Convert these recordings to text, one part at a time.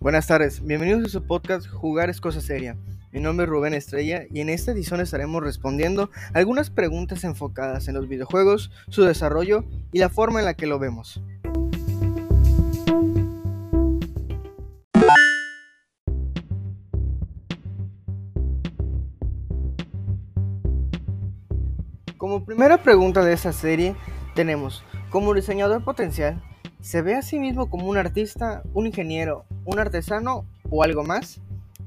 Buenas tardes, bienvenidos a su podcast Jugar es cosa seria. Mi nombre es Rubén Estrella y en esta edición estaremos respondiendo algunas preguntas enfocadas en los videojuegos, su desarrollo y la forma en la que lo vemos. Como primera pregunta de esta serie tenemos, como diseñador potencial, ¿se ve a sí mismo como un artista, un ingeniero, un artesano o algo más?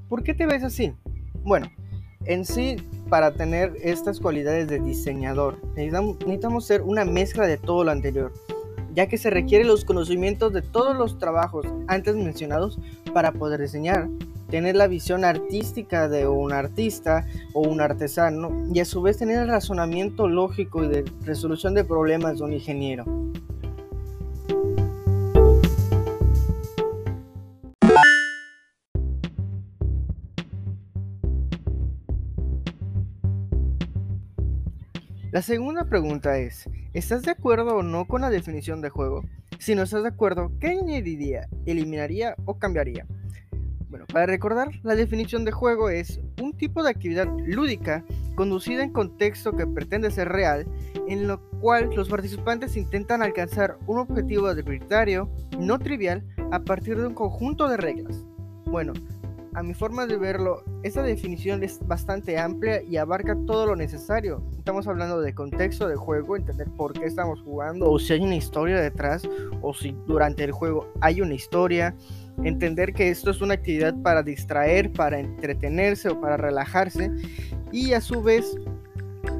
¿Por qué te ves así? Bueno, en sí, para tener estas cualidades de diseñador, necesitamos, ser una mezcla de todo lo anterior, ya que se requieren los conocimientos de todos los trabajos antes mencionados para poder diseñar, tener la visión artística de un artista o un artesano y a su vez tener el razonamiento lógico y de resolución de problemas de un ingeniero. La segunda pregunta es, ¿estás de acuerdo o no con la definición de juego? Si no estás de acuerdo, ¿qué añadiría, eliminaría o cambiaría? Bueno, para recordar, la definición de juego es un tipo de actividad lúdica conducida en contexto que pretende ser real, en lo cual los participantes intentan alcanzar un objetivo arbitrario, no trivial, a partir de un conjunto de reglas. Bueno, a mi forma de verlo, esta definición es bastante amplia y abarca todo lo necesario. Estamos hablando de contexto del juego, entender por qué estamos jugando, o si hay una historia detrás, o si durante el juego hay una historia. Entender que esto es una actividad para distraer, para entretenerse o para relajarse. Y a su vez,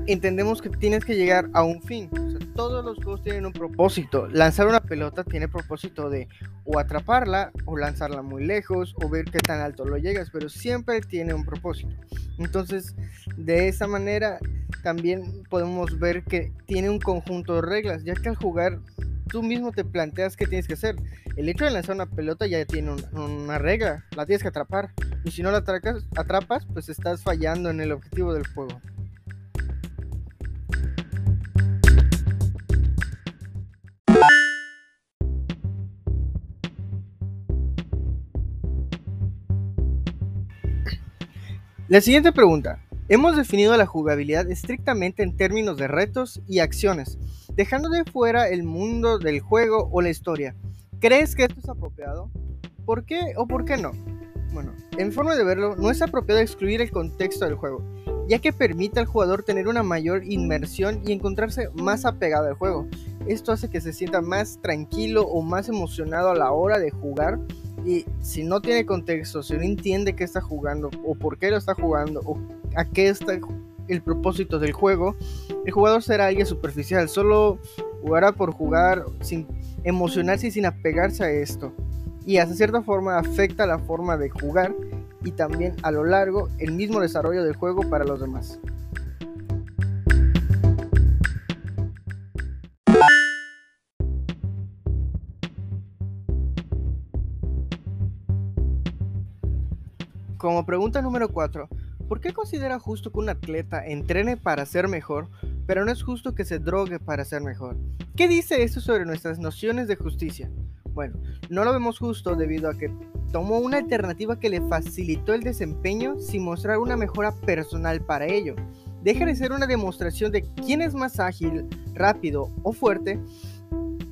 entendemos que tienes que llegar a un fin todos los juegos tienen un propósito. Lanzar una pelota tiene propósito de o atraparla o lanzarla muy lejos o ver qué tan alto lo llegas, pero siempre tiene un propósito. Entonces, de esa manera también podemos ver que tiene un conjunto de reglas, ya que al jugar tú mismo te planteas qué tienes que hacer. El hecho de lanzar una pelota ya tiene una regla, la tienes que atrapar. Y si no la atrapas, pues estás fallando en el objetivo del juego. La siguiente pregunta. Hemos definido la jugabilidad estrictamente en términos de retos y acciones, dejando de fuera el mundo del juego o la historia. ¿Crees que esto es apropiado? ¿Por qué o por qué no? Bueno, en forma de verlo, no es apropiado excluir el contexto del juego, ya que permite al jugador tener una mayor inmersión y encontrarse más apegado al juego. Esto hace que se sienta más tranquilo o más emocionado a la hora de jugar y si no tiene contexto, si no entiende qué está jugando o por qué lo está jugando o a qué está el propósito del juego, el jugador será alguien superficial, solo jugará por jugar sin emocionarse y sin apegarse a esto. Y hasta cierta forma afecta la forma de jugar y también a lo largo el mismo desarrollo del juego para los demás. Como pregunta número 4, ¿por qué considera justo que un atleta entrene para ser mejor, pero no es justo que se drogue para ser mejor? ¿Qué dice esto sobre nuestras nociones de justicia? Bueno, no lo vemos justo debido a que tomó una alternativa que le facilitó el desempeño sin mostrar una mejora personal para ello. Deja de ser una demostración de quién es más ágil, rápido o fuerte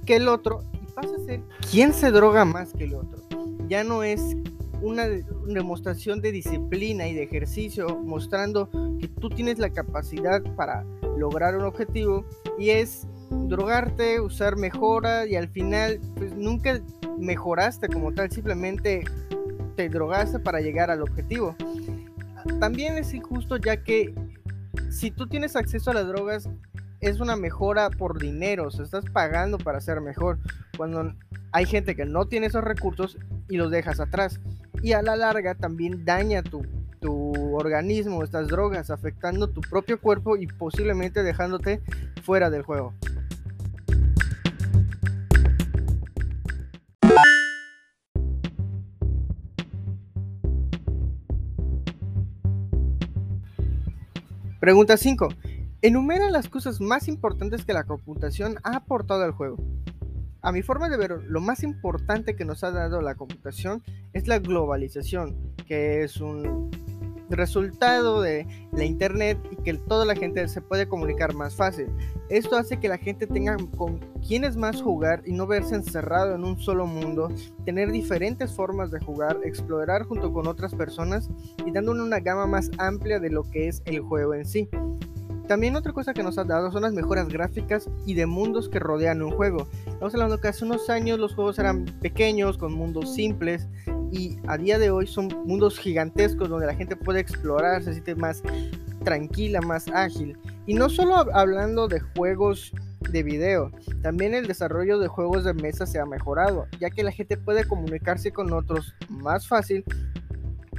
que el otro y pasa a ser quién se droga más que el otro. Ya no es una demostración de disciplina y de ejercicio mostrando que tú tienes la capacidad para lograr un objetivo y es drogarte, usar mejora y al final pues nunca mejoraste como tal, simplemente te drogaste para llegar al objetivo. También es injusto ya que si tú tienes acceso a las drogas es una mejora por dinero, o sea, estás pagando para ser mejor, cuando hay gente que no tiene esos recursos y los dejas atrás y a la larga también daña tu, tu organismo, estas drogas, afectando tu propio cuerpo y posiblemente dejándote fuera del juego. Pregunta 5. Enumera las cosas más importantes que la computación ha aportado al juego. A mi forma de ver, lo más importante que nos ha dado la computación es la globalización, que es un resultado de la internet y que toda la gente se puede comunicar más fácil. Esto hace que la gente tenga con quienes más jugar y no verse encerrado en un solo mundo, tener diferentes formas de jugar, explorar junto con otras personas y dándole una gama más amplia de lo que es el juego en sí. También otra cosa que nos ha dado son las mejoras gráficas y de mundos que rodean un juego. Estamos hablando que hace unos años los juegos eran pequeños, con mundos simples, y a día de hoy son mundos gigantescos donde la gente puede explorar, se siente más tranquila, más ágil. Y no solo hablando de juegos de video, también el desarrollo de juegos de mesa se ha mejorado, ya que la gente puede comunicarse con otros más fácil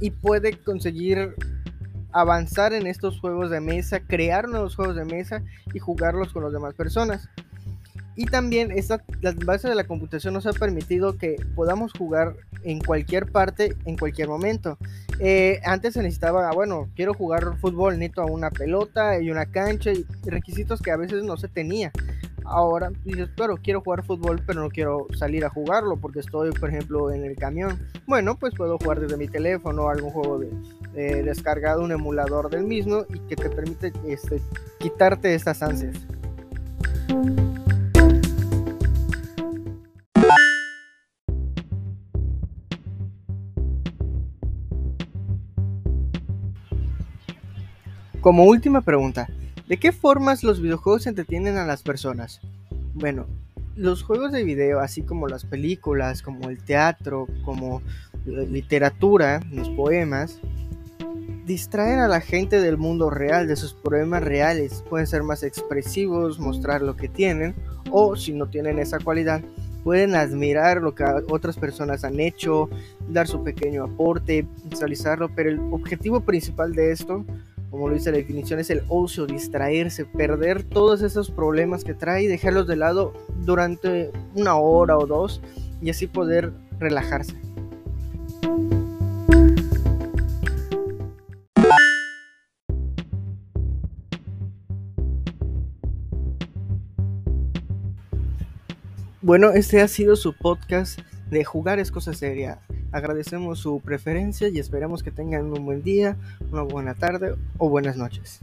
y puede conseguir avanzar en estos juegos de mesa, crear nuevos juegos de mesa y jugarlos con las demás personas. Y también esta, las bases de la computación nos ha permitido que podamos jugar en cualquier parte, en cualquier momento. Eh, antes se necesitaba, bueno, quiero jugar fútbol, necesito una pelota y una cancha y requisitos que a veces no se tenía. Ahora dices, pero quiero jugar fútbol, pero no quiero salir a jugarlo porque estoy, por ejemplo, en el camión. Bueno, pues puedo jugar desde mi teléfono, algún juego de, descargado, un emulador del mismo y que te permite este, quitarte estas ansias. Como última pregunta, ¿de qué formas los videojuegos entretienen a las personas? Bueno, los juegos de video, así como las películas, como el teatro, como la literatura, los poemas, distraen a la gente del mundo real, de sus problemas reales. Pueden ser más expresivos, mostrar lo que tienen, o si no tienen esa cualidad, pueden admirar lo que otras personas han hecho, dar su pequeño aporte, visualizarlo, pero el objetivo principal de esto como lo dice la definición, es el ocio, distraerse, perder todos esos problemas que trae y dejarlos de lado durante una hora o dos y así poder relajarse. Bueno, este ha sido su podcast de Jugar es cosa seria. Agradecemos su preferencia y esperamos que tengan un buen día, una buena tarde o buenas noches.